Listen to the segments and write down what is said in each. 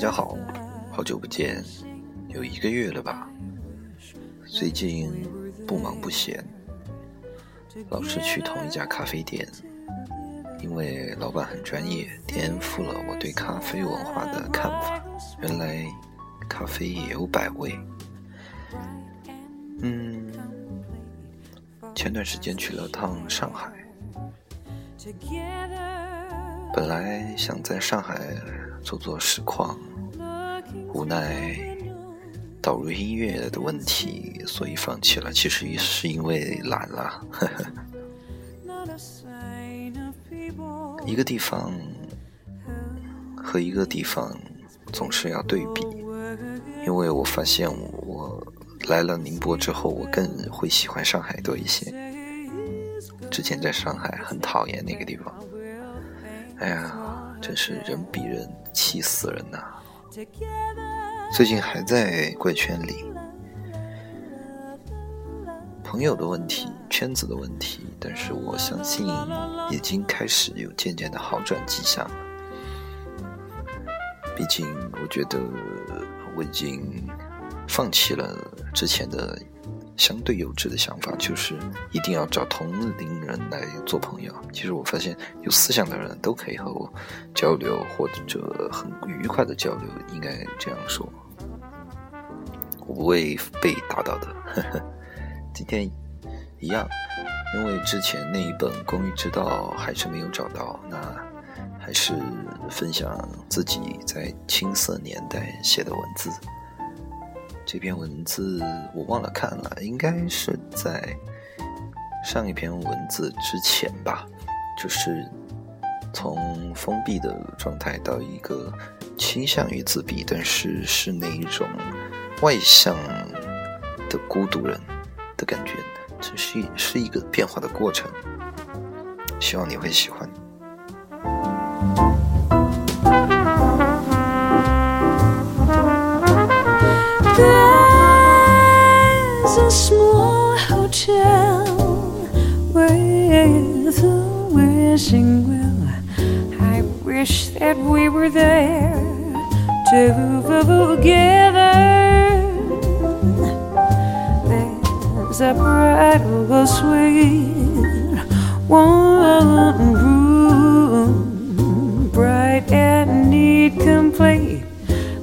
大家好，好久不见，有一个月了吧？最近不忙不闲，老是去同一家咖啡店，因为老板很专业，颠覆了我对咖啡文化的看法。原来咖啡也有百味。嗯，前段时间去了趟上海，本来想在上海做做实况，无奈导入音乐的问题，所以放弃了。其实也是因为懒了。一个地方和一个地方总是要对比，因为我发现我。来了宁波之后，我更会喜欢上海多一些。之前在上海很讨厌那个地方，哎呀，真是人比人气死人呐！最近还在怪圈里，朋友的问题、圈子的问题，但是我相信已经开始有渐渐的好转迹象了。毕竟，我觉得我已经。放弃了之前的相对幼稚的想法，就是一定要找同龄人来做朋友。其实我发现有思想的人都可以和我交流，或者很愉快的交流，应该这样说。我不会被打倒的。今天一样，因为之前那一本《公寓之道》还是没有找到，那还是分享自己在青涩年代写的文字。这篇文字我忘了看了，应该是在上一篇文字之前吧。就是从封闭的状态到一个倾向于自闭，但是是那一种外向的孤独人的感觉，这是是一个变化的过程。希望你会喜欢。That we were there together. There's a bridal suite, one room, bright and neat, complete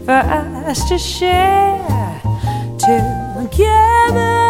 for us to share together.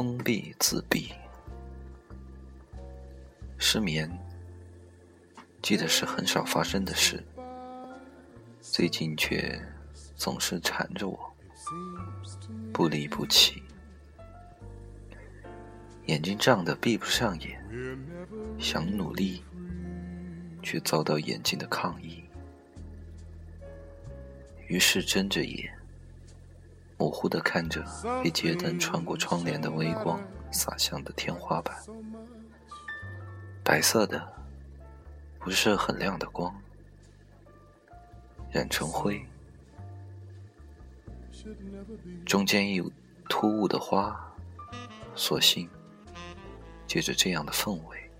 封闭、自闭、失眠，记得是很少发生的事，最近却总是缠着我，不离不弃。眼睛胀得闭不上眼，想努力，却遭到眼睛的抗议，于是睁着眼。模糊地看着被街灯穿过窗帘的微光洒向的天花板，白色的，不是很亮的光，染成灰，中间有突兀的花，索性借着这样的氛围，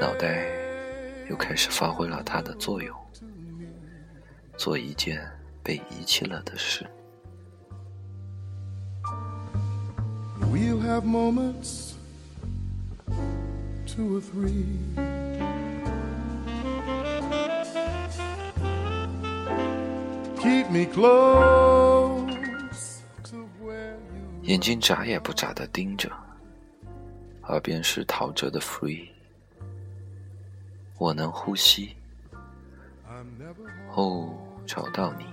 脑袋又开始发挥了它的作用，做一件被遗弃了的事。Have moments, two or three. Keep me close to where you 眼睛眨也不眨的盯着，耳边是陶喆的《Free》，我能呼吸。哦，找到你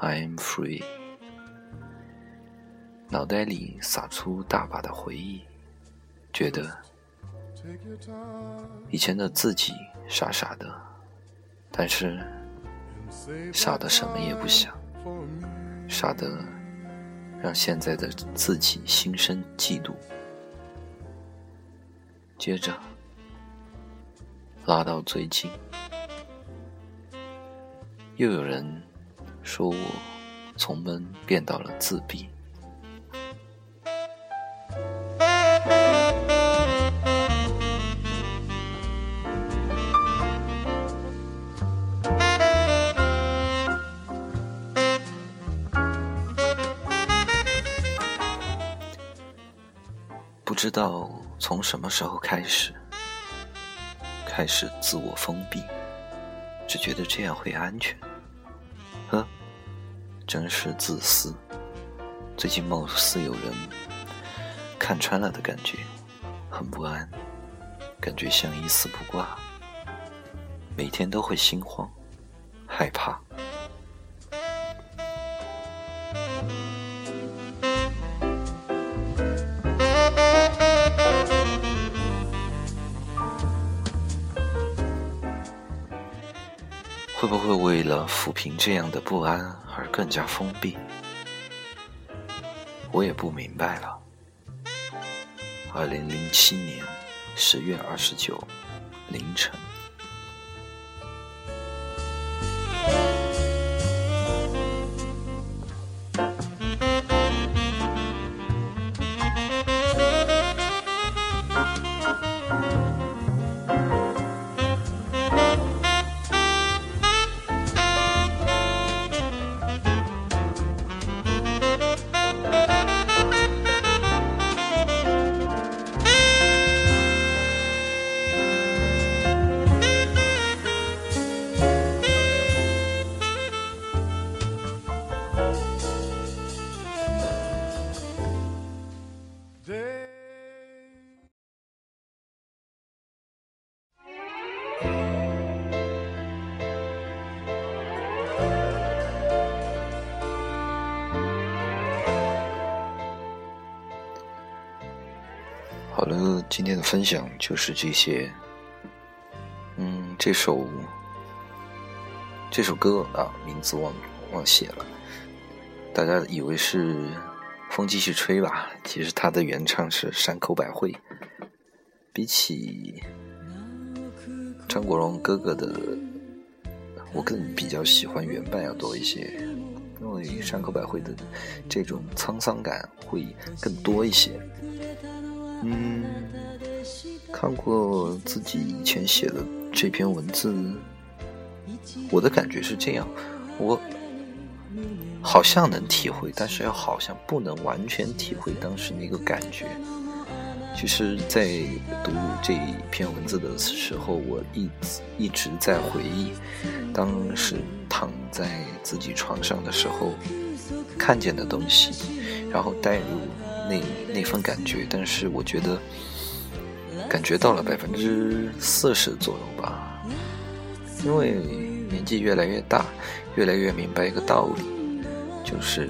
，I am free。脑袋里洒出大把的回忆，觉得以前的自己傻傻的，但是傻的什么也不想，傻的让现在的自己心生嫉妒。接着。拉到最近，又有人说我从闷变到了自闭。不知道从什么时候开始。开始自我封闭，只觉得这样会安全。呵，真是自私。最近貌似有人看穿了的感觉，很不安，感觉像一丝不挂，每天都会心慌、害怕。不会为了抚平这样的不安而更加封闭？我也不明白了。二零零七年十月二十九凌晨。今天的分享就是这些。嗯，这首这首歌啊，名字忘忘写了，大家以为是风继续吹吧？其实它的原唱是山口百惠。比起张国荣哥哥的，我更比较喜欢原版要多一些，因为山口百惠的这种沧桑感会更多一些。嗯，看过自己以前写的这篇文字，我的感觉是这样：我好像能体会，但是又好像不能完全体会当时那个感觉。其实，在读这一篇文字的时候，我一一直在回忆当时躺在自己床上的时候看见的东西，然后带入。那那份感觉，但是我觉得感觉到了百分之四十左右吧，因为年纪越来越大，越来越明白一个道理，就是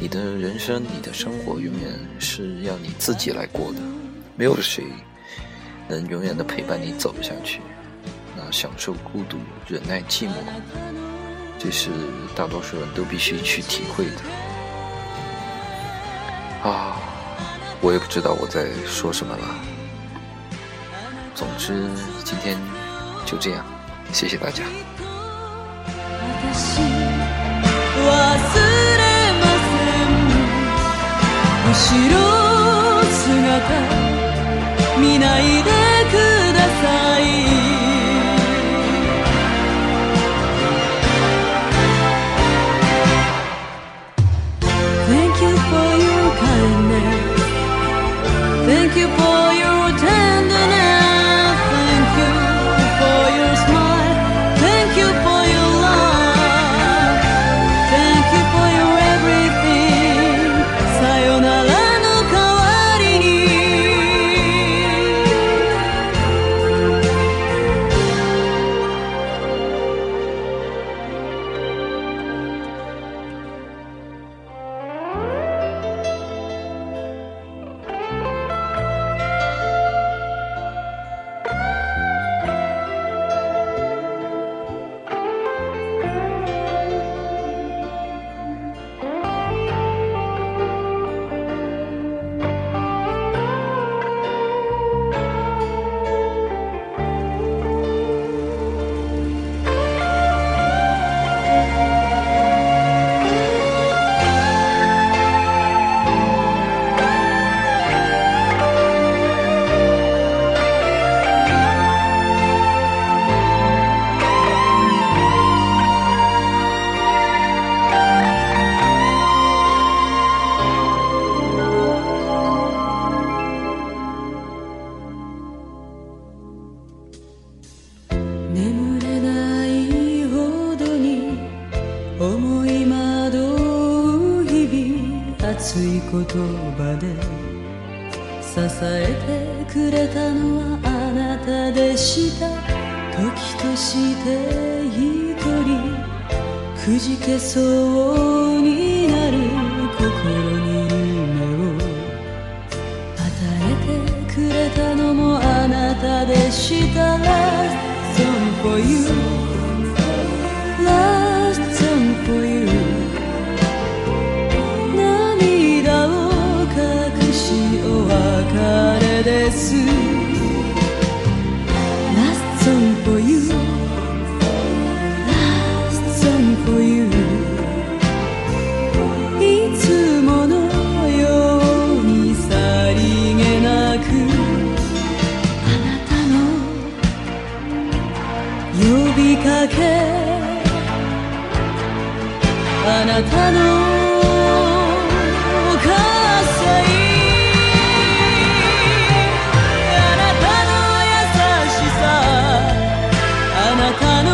你的人生、你的生活永远是要你自己来过的，没有谁能永远的陪伴你走下去。那享受孤独、忍耐寂寞，这是大多数人都必须去体会的。啊，我也不知道我在说什么了。总之，今天就这样，谢谢大家。後ろ姿見 Thank you 葉で支えてくれたのはあなたでした時として一人くじけそうになる心に夢を与えてくれたのもあなたでした So for you parece 中の